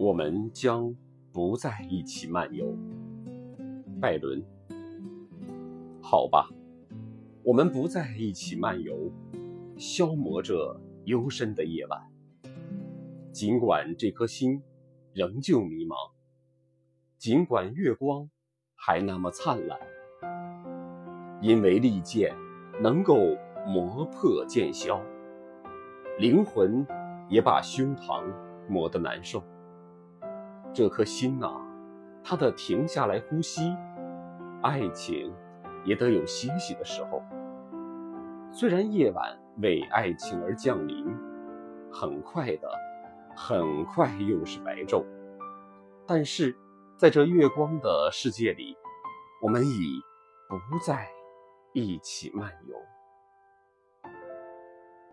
我们将不再一起漫游。拜伦，好吧，我们不再一起漫游，消磨着幽深的夜晚。尽管这颗心仍旧迷茫，尽管月光还那么灿烂，因为利剑能够磨破剑鞘，灵魂也把胸膛磨得难受。这颗心啊，它得停下来呼吸，爱情也得有歇息的时候。虽然夜晚为爱情而降临，很快的，很快又是白昼，但是在这月光的世界里，我们已不再一起漫游。